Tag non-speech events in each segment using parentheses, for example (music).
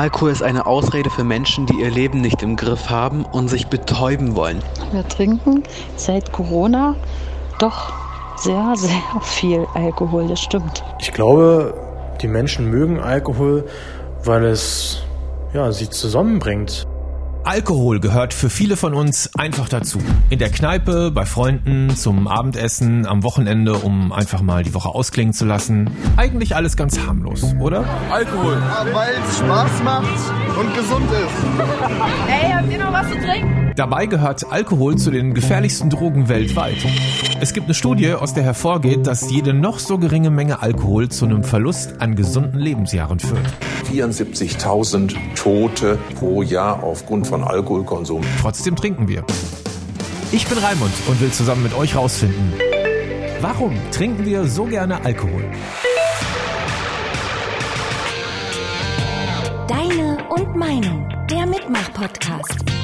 Alkohol ist eine Ausrede für Menschen, die ihr Leben nicht im Griff haben und sich betäuben wollen. Wir trinken seit Corona doch sehr, sehr viel Alkohol, das stimmt. Ich glaube, die Menschen mögen Alkohol, weil es ja, sie zusammenbringt. Alkohol gehört für viele von uns einfach dazu. In der Kneipe, bei Freunden, zum Abendessen, am Wochenende, um einfach mal die Woche ausklingen zu lassen. Eigentlich alles ganz harmlos, oder? Alkohol. Ja, weil es Spaß macht und gesund ist. (laughs) Ey, habt ihr noch was zu trinken? Dabei gehört Alkohol zu den gefährlichsten Drogen weltweit. Es gibt eine Studie, aus der hervorgeht, dass jede noch so geringe Menge Alkohol zu einem Verlust an gesunden Lebensjahren führt. 74.000 Tote pro Jahr aufgrund von Alkoholkonsum. Trotzdem trinken wir. Ich bin Raimund und will zusammen mit euch rausfinden, warum trinken wir so gerne Alkohol? Deine und Meinung, der Mitmach-Podcast.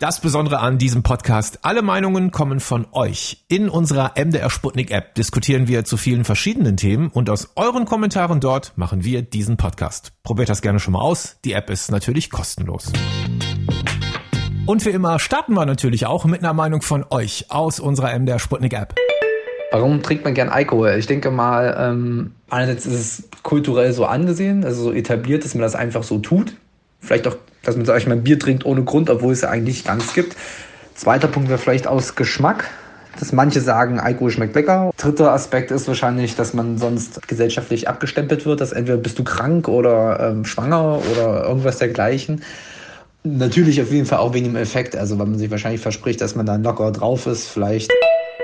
Das Besondere an diesem Podcast, alle Meinungen kommen von euch. In unserer MDR Sputnik App diskutieren wir zu vielen verschiedenen Themen und aus euren Kommentaren dort machen wir diesen Podcast. Probiert das gerne schon mal aus. Die App ist natürlich kostenlos. Und wie immer starten wir natürlich auch mit einer Meinung von euch aus unserer MDR Sputnik App. Warum trinkt man gern Alkohol? Ich denke mal, ähm, einerseits ist es kulturell so angesehen, also so etabliert, dass man das einfach so tut. Vielleicht auch dass man, sag ich mal, Bier trinkt ohne Grund, obwohl es ja eigentlich gar nichts gibt. Zweiter Punkt wäre vielleicht aus Geschmack. Dass manche sagen, Alkohol schmeckt lecker. Dritter Aspekt ist wahrscheinlich, dass man sonst gesellschaftlich abgestempelt wird, dass entweder bist du krank oder ähm, schwanger oder irgendwas dergleichen. Natürlich auf jeden Fall auch wegen dem Effekt, also weil man sich wahrscheinlich verspricht, dass man dann locker drauf ist, vielleicht.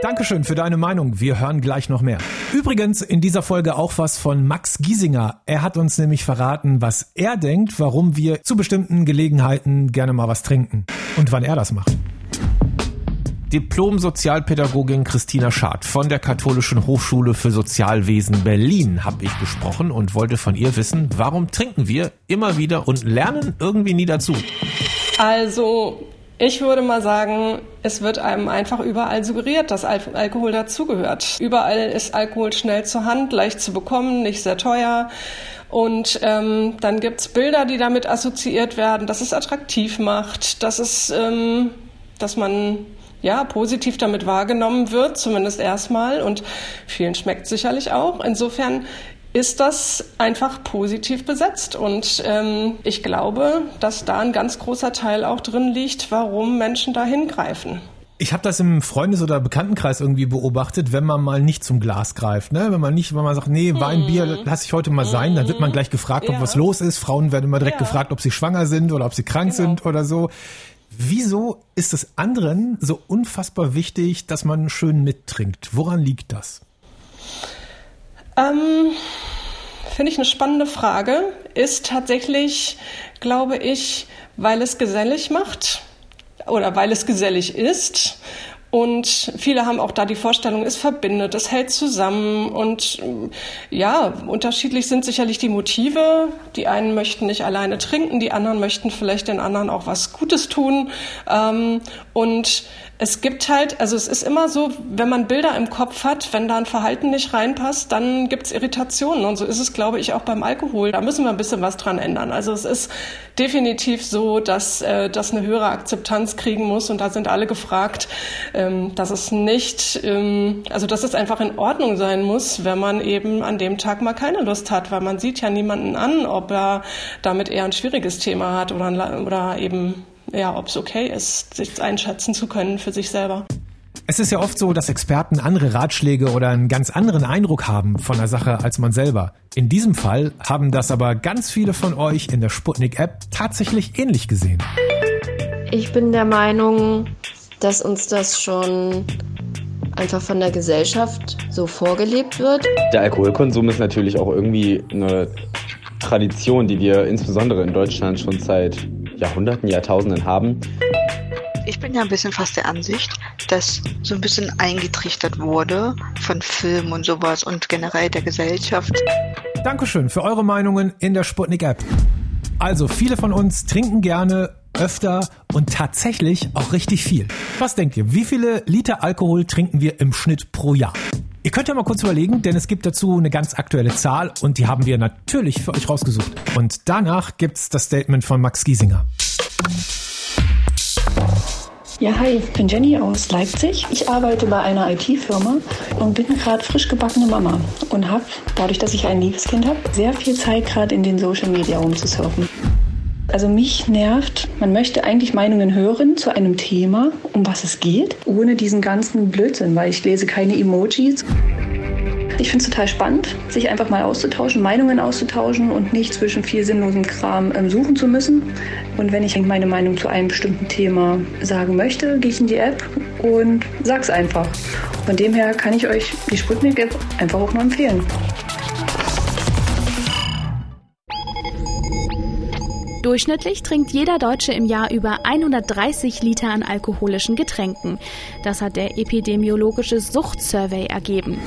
Dankeschön für deine Meinung. Wir hören gleich noch mehr. Übrigens in dieser Folge auch was von Max Giesinger. Er hat uns nämlich verraten, was er denkt, warum wir zu bestimmten Gelegenheiten gerne mal was trinken und wann er das macht. Diplom-Sozialpädagogin Christina Schad von der Katholischen Hochschule für Sozialwesen Berlin habe ich gesprochen und wollte von ihr wissen, warum trinken wir immer wieder und lernen irgendwie nie dazu. Also ich würde mal sagen, es wird einem einfach überall suggeriert, dass Al Alkohol dazugehört. Überall ist Alkohol schnell zur Hand, leicht zu bekommen, nicht sehr teuer. Und ähm, dann gibt's Bilder, die damit assoziiert werden, dass es attraktiv macht, dass es, ähm, dass man ja positiv damit wahrgenommen wird, zumindest erstmal. Und vielen schmeckt sicherlich auch. Insofern ist das einfach positiv besetzt. Und ähm, ich glaube, dass da ein ganz großer Teil auch drin liegt, warum Menschen da hingreifen. Ich habe das im Freundes- oder Bekanntenkreis irgendwie beobachtet, wenn man mal nicht zum Glas greift, ne? Wenn man nicht, wenn man sagt, nee, Wein, Bier, hm. lass ich heute mal sein, dann wird man gleich gefragt, ob ja. was los ist. Frauen werden immer direkt ja. gefragt, ob sie schwanger sind oder ob sie krank genau. sind oder so. Wieso ist es anderen so unfassbar wichtig, dass man schön mittrinkt? Woran liegt das? Ähm, Finde ich eine spannende Frage. Ist tatsächlich, glaube ich, weil es gesellig macht oder weil es gesellig ist. Und viele haben auch da die Vorstellung, es verbindet, es hält zusammen. Und ja, unterschiedlich sind sicherlich die Motive. Die einen möchten nicht alleine trinken, die anderen möchten vielleicht den anderen auch was Gutes tun. Ähm, und es gibt halt, also es ist immer so, wenn man Bilder im Kopf hat, wenn da ein Verhalten nicht reinpasst, dann gibt's Irritationen. Und so ist es, glaube ich, auch beim Alkohol. Da müssen wir ein bisschen was dran ändern. Also es ist definitiv so, dass äh, das eine höhere Akzeptanz kriegen muss. Und da sind alle gefragt, ähm, dass es nicht, ähm, also dass es einfach in Ordnung sein muss, wenn man eben an dem Tag mal keine Lust hat, weil man sieht ja niemanden an, ob er damit eher ein schwieriges Thema hat oder, oder eben ja, ob es okay ist, sich einschätzen zu können für sich selber. Es ist ja oft so, dass Experten andere Ratschläge oder einen ganz anderen Eindruck haben von der Sache als man selber. In diesem Fall haben das aber ganz viele von euch in der Sputnik-App tatsächlich ähnlich gesehen. Ich bin der Meinung, dass uns das schon einfach von der Gesellschaft so vorgelebt wird. Der Alkoholkonsum ist natürlich auch irgendwie eine Tradition, die wir insbesondere in Deutschland schon seit Jahrhunderten, Jahrtausenden haben. Ich bin ja ein bisschen fast der Ansicht, dass so ein bisschen eingetrichtert wurde von Film und sowas und generell der Gesellschaft. Dankeschön für eure Meinungen in der Sputnik-App. Also, viele von uns trinken gerne öfter und tatsächlich auch richtig viel. Was denkt ihr? Wie viele Liter Alkohol trinken wir im Schnitt pro Jahr? Ihr könnt ja mal kurz überlegen, denn es gibt dazu eine ganz aktuelle Zahl und die haben wir natürlich für euch rausgesucht. Und danach gibt's das Statement von Max Giesinger. Ja, hi, ich bin Jenny aus Leipzig. Ich arbeite bei einer IT-Firma und bin gerade frisch gebackene Mama und habe, dadurch, dass ich ein liebes Kind habe, sehr viel Zeit gerade in den Social Media rumzusurfen. Also mich nervt, man möchte eigentlich Meinungen hören zu einem Thema, um was es geht, ohne diesen ganzen Blödsinn, weil ich lese keine Emojis. Ich finde es total spannend, sich einfach mal auszutauschen, Meinungen auszutauschen und nicht zwischen viel sinnlosem Kram ähm, suchen zu müssen. Und wenn ich meine Meinung zu einem bestimmten Thema sagen möchte, gehe ich in die App und sag's einfach. Von dem her kann ich euch die Sputnik-App einfach auch nur empfehlen. Durchschnittlich trinkt jeder Deutsche im Jahr über 130 Liter an alkoholischen Getränken. Das hat der epidemiologische Suchtsurvey ergeben.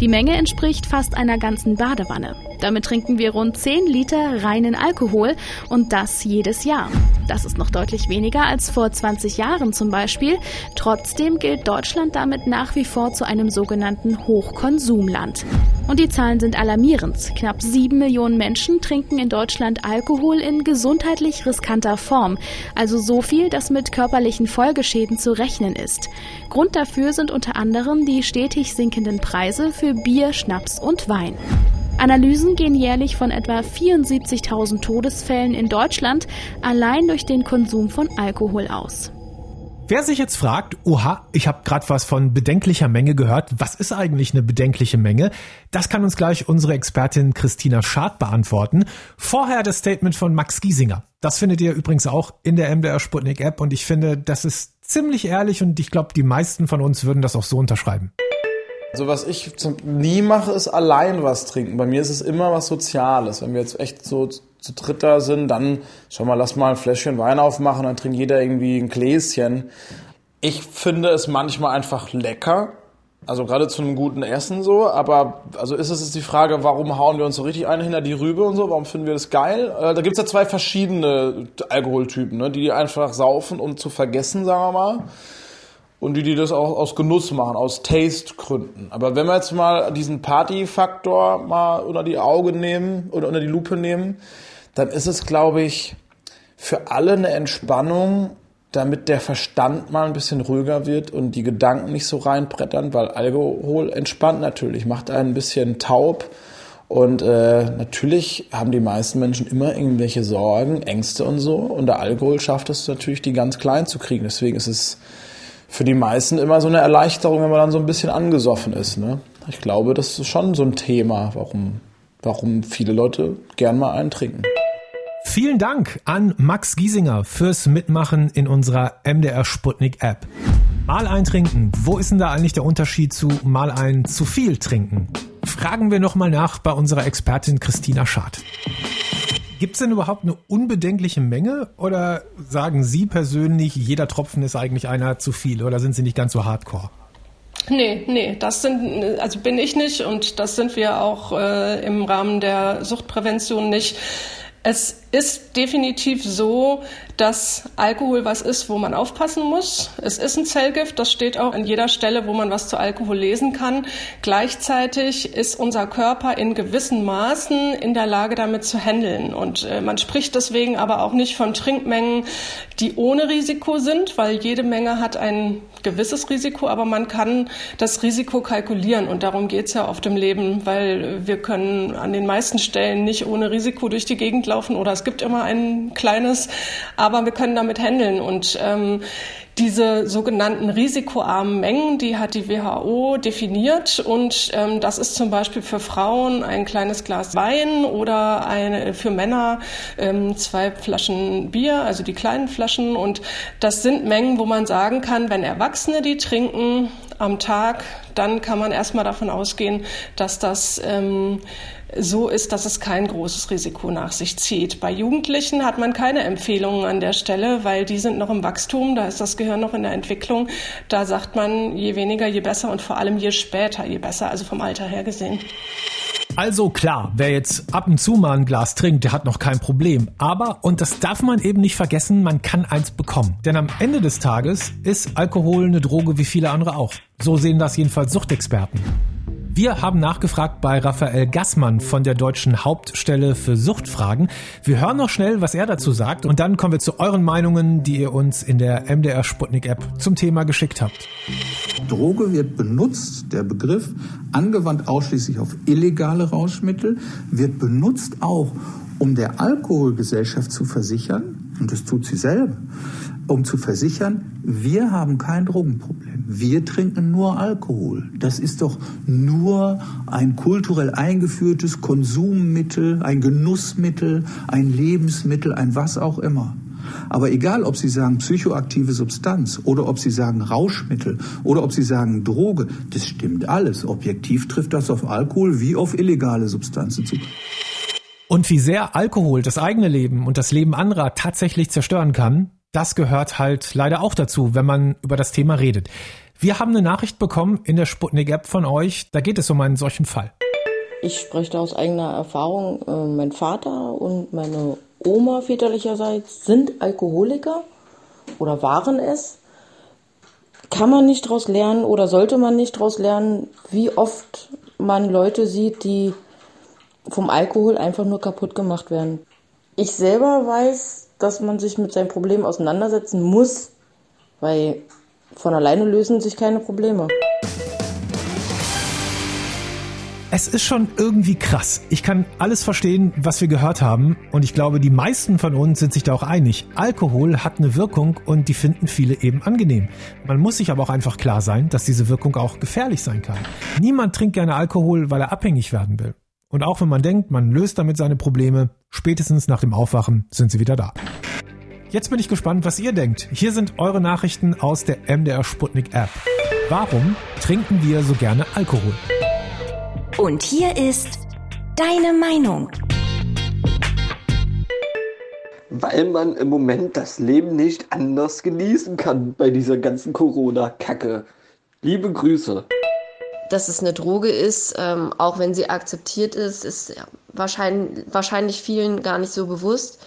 Die Menge entspricht fast einer ganzen Badewanne. Damit trinken wir rund 10 Liter reinen Alkohol und das jedes Jahr. Das ist noch deutlich weniger als vor 20 Jahren zum Beispiel. Trotzdem gilt Deutschland damit nach wie vor zu einem sogenannten Hochkonsumland. Und die Zahlen sind alarmierend. Knapp 7 Millionen Menschen trinken in Deutschland Alkohol in gesundheitlich riskanter Form. Also so viel, dass mit körperlichen Folgeschäden zu rechnen ist. Grund dafür sind unter anderem die stetig sinkenden Preise für Bier, Schnaps und Wein. Analysen gehen jährlich von etwa 74.000 Todesfällen in Deutschland allein durch den Konsum von Alkohol aus. Wer sich jetzt fragt, oha, ich habe gerade was von bedenklicher Menge gehört, was ist eigentlich eine bedenkliche Menge? Das kann uns gleich unsere Expertin Christina Schad beantworten. Vorher das Statement von Max Giesinger. Das findet ihr übrigens auch in der MDR Sputnik App und ich finde, das ist ziemlich ehrlich und ich glaube, die meisten von uns würden das auch so unterschreiben. Also was ich nie mache, ist allein was trinken. Bei mir ist es immer was Soziales. Wenn wir jetzt echt so zu dritter sind, dann schau mal, lass mal ein Fläschchen Wein aufmachen, dann trinkt jeder irgendwie ein Gläschen. Ich finde es manchmal einfach lecker. Also gerade zu einem guten Essen so, aber also ist es jetzt die Frage, warum hauen wir uns so richtig eine hinter die Rübe und so, warum finden wir das geil? Äh, da gibt's ja zwei verschiedene Alkoholtypen, ne? die einfach saufen, um zu vergessen, sagen wir mal und die, die das auch aus Genuss machen, aus Taste-Gründen. Aber wenn wir jetzt mal diesen Party-Faktor mal unter die Augen nehmen oder unter die Lupe nehmen, dann ist es, glaube ich, für alle eine Entspannung, damit der Verstand mal ein bisschen ruhiger wird und die Gedanken nicht so reinbrettern, weil Alkohol entspannt natürlich, macht einen ein bisschen taub. Und äh, natürlich haben die meisten Menschen immer irgendwelche Sorgen, Ängste und so. Und der Alkohol schafft es natürlich, die ganz klein zu kriegen. Deswegen ist es für die meisten immer so eine Erleichterung, wenn man dann so ein bisschen angesoffen ist. Ne? Ich glaube, das ist schon so ein Thema, warum, warum viele Leute gern mal einen trinken. Vielen Dank an Max Giesinger fürs Mitmachen in unserer MDR Sputnik App. Mal ein trinken. Wo ist denn da eigentlich der Unterschied zu mal ein zu viel trinken? Fragen wir nochmal nach bei unserer Expertin Christina Schad. Gibt es denn überhaupt eine unbedenkliche Menge oder sagen Sie persönlich, jeder Tropfen ist eigentlich einer zu viel oder sind Sie nicht ganz so hardcore? Nee, nee, das sind, also bin ich nicht und das sind wir auch äh, im Rahmen der Suchtprävention nicht. Es ist definitiv so, dass Alkohol was ist, wo man aufpassen muss. Es ist ein Zellgift, das steht auch an jeder Stelle, wo man was zu Alkohol lesen kann. Gleichzeitig ist unser Körper in gewissen Maßen in der Lage, damit zu handeln. Und äh, man spricht deswegen aber auch nicht von Trinkmengen, die ohne Risiko sind, weil jede Menge hat ein gewisses Risiko, aber man kann das Risiko kalkulieren. Und darum geht es ja oft im Leben, weil wir können an den meisten Stellen nicht ohne Risiko durch die Gegend laufen oder es gibt immer ein kleines, aber wir können damit handeln. Und ähm, diese sogenannten risikoarmen Mengen, die hat die WHO definiert und ähm, das ist zum Beispiel für Frauen ein kleines Glas Wein oder eine, für Männer ähm, zwei Flaschen Bier, also die kleinen Flaschen und das sind Mengen, wo man sagen kann, wenn Erwachsene die trinken am Tag, dann kann man erstmal davon ausgehen, dass das ähm, so ist, dass es kein großes Risiko nach sich zieht. Bei Jugendlichen hat man keine Empfehlungen an der Stelle, weil die sind noch im Wachstum, da ist das Gehirn noch in der Entwicklung. Da sagt man, je weniger, je besser und vor allem je später, je besser, also vom Alter her gesehen. Also klar, wer jetzt ab und zu mal ein Glas trinkt, der hat noch kein Problem. Aber, und das darf man eben nicht vergessen, man kann eins bekommen. Denn am Ende des Tages ist Alkohol eine Droge wie viele andere auch. So sehen das jedenfalls Suchtexperten. Wir haben nachgefragt bei Raphael Gassmann von der Deutschen Hauptstelle für Suchtfragen. Wir hören noch schnell, was er dazu sagt und dann kommen wir zu euren Meinungen, die ihr uns in der MDR Sputnik App zum Thema geschickt habt. Droge wird benutzt, der Begriff, angewandt ausschließlich auf illegale Rauschmittel, wird benutzt auch, um der Alkoholgesellschaft zu versichern, und das tut sie selber, um zu versichern, wir haben kein Drogenproblem. Wir trinken nur Alkohol. Das ist doch nur ein kulturell eingeführtes Konsummittel, ein Genussmittel, ein Lebensmittel, ein was auch immer. Aber egal, ob Sie sagen psychoaktive Substanz oder ob Sie sagen Rauschmittel oder ob Sie sagen Droge, das stimmt alles. Objektiv trifft das auf Alkohol wie auf illegale Substanzen zu. Und wie sehr Alkohol das eigene Leben und das Leben anderer tatsächlich zerstören kann, das gehört halt leider auch dazu, wenn man über das Thema redet. Wir haben eine Nachricht bekommen in der Sputnik-App von euch. Da geht es um einen solchen Fall. Ich spreche da aus eigener Erfahrung. Äh, mein Vater und meine Oma väterlicherseits sind Alkoholiker oder waren es. Kann man nicht daraus lernen oder sollte man nicht daraus lernen, wie oft man Leute sieht, die vom Alkohol einfach nur kaputt gemacht werden. Ich selber weiß, dass man sich mit seinem Problem auseinandersetzen muss, weil von alleine lösen sich keine Probleme. Es ist schon irgendwie krass. Ich kann alles verstehen, was wir gehört haben. Und ich glaube, die meisten von uns sind sich da auch einig. Alkohol hat eine Wirkung und die finden viele eben angenehm. Man muss sich aber auch einfach klar sein, dass diese Wirkung auch gefährlich sein kann. Niemand trinkt gerne Alkohol, weil er abhängig werden will. Und auch wenn man denkt, man löst damit seine Probleme, spätestens nach dem Aufwachen sind sie wieder da. Jetzt bin ich gespannt, was ihr denkt. Hier sind eure Nachrichten aus der MDR Sputnik App. Warum trinken wir so gerne Alkohol? Und hier ist deine Meinung. Weil man im Moment das Leben nicht anders genießen kann bei dieser ganzen Corona-Kacke. Liebe Grüße dass es eine Droge ist, ähm, auch wenn sie akzeptiert ist, ist wahrscheinlich, wahrscheinlich vielen gar nicht so bewusst.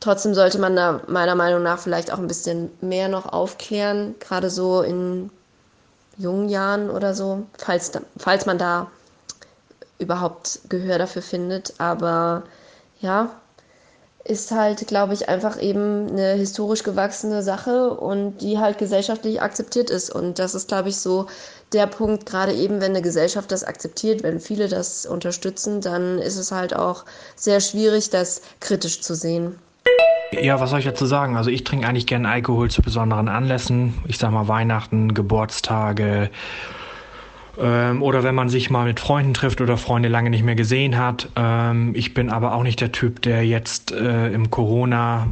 Trotzdem sollte man da meiner Meinung nach vielleicht auch ein bisschen mehr noch aufklären, gerade so in jungen Jahren oder so, falls, falls man da überhaupt Gehör dafür findet. Aber ja, ist halt, glaube ich, einfach eben eine historisch gewachsene Sache und die halt gesellschaftlich akzeptiert ist. Und das ist, glaube ich, so der Punkt, gerade eben, wenn eine Gesellschaft das akzeptiert, wenn viele das unterstützen, dann ist es halt auch sehr schwierig, das kritisch zu sehen. Ja, was soll ich dazu sagen? Also ich trinke eigentlich gerne Alkohol zu besonderen Anlässen. Ich sag mal Weihnachten, Geburtstage, ähm, oder wenn man sich mal mit Freunden trifft oder Freunde lange nicht mehr gesehen hat. Ähm, ich bin aber auch nicht der Typ, der jetzt äh, im Corona,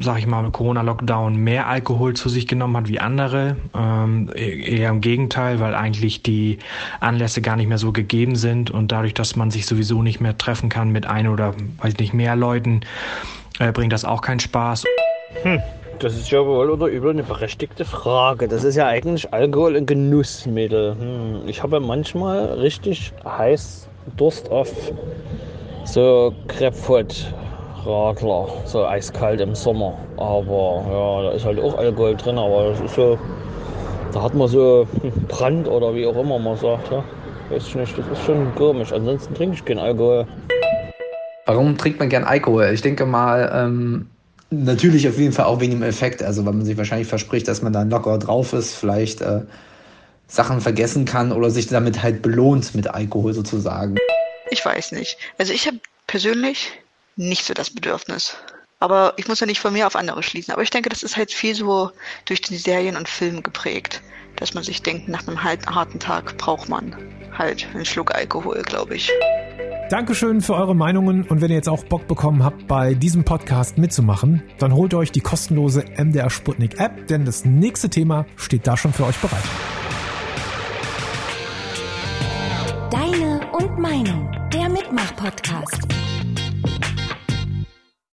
sag ich mal, Corona-Lockdown mehr Alkohol zu sich genommen hat wie andere. Ähm, e-, eher im Gegenteil, weil eigentlich die Anlässe gar nicht mehr so gegeben sind und dadurch, dass man sich sowieso nicht mehr treffen kann mit ein oder weiß nicht mehr Leuten, äh, bringt das auch keinen Spaß. Hm. Das ist ja wohl oder übel eine berechtigte Frage. Das ist ja eigentlich Alkohol ein Genussmittel. Hm, ich habe manchmal richtig heiß Durst auf so Crepford Radler, so eiskalt im Sommer. Aber ja, da ist halt auch Alkohol drin, aber das ist so, da hat man so Brand oder wie auch immer man sagt. Ja. Weiß ich nicht, das ist schon komisch. Ansonsten trinke ich keinen Alkohol. Warum trinkt man gern Alkohol? Ich denke mal, ähm, Natürlich auf jeden Fall auch wegen dem Effekt, also weil man sich wahrscheinlich verspricht, dass man dann locker drauf ist, vielleicht äh, Sachen vergessen kann oder sich damit halt belohnt mit Alkohol sozusagen. Ich weiß nicht. Also ich habe persönlich nicht so das Bedürfnis. Aber ich muss ja nicht von mir auf andere schließen. Aber ich denke, das ist halt viel so durch die Serien und Filme geprägt, dass man sich denkt, nach einem harten Tag braucht man halt einen Schluck Alkohol, glaube ich. Dankeschön für eure Meinungen und wenn ihr jetzt auch Bock bekommen habt, bei diesem Podcast mitzumachen, dann holt euch die kostenlose MDR Sputnik App, denn das nächste Thema steht da schon für euch bereit. Deine und Meinung, der Mitmach-Podcast.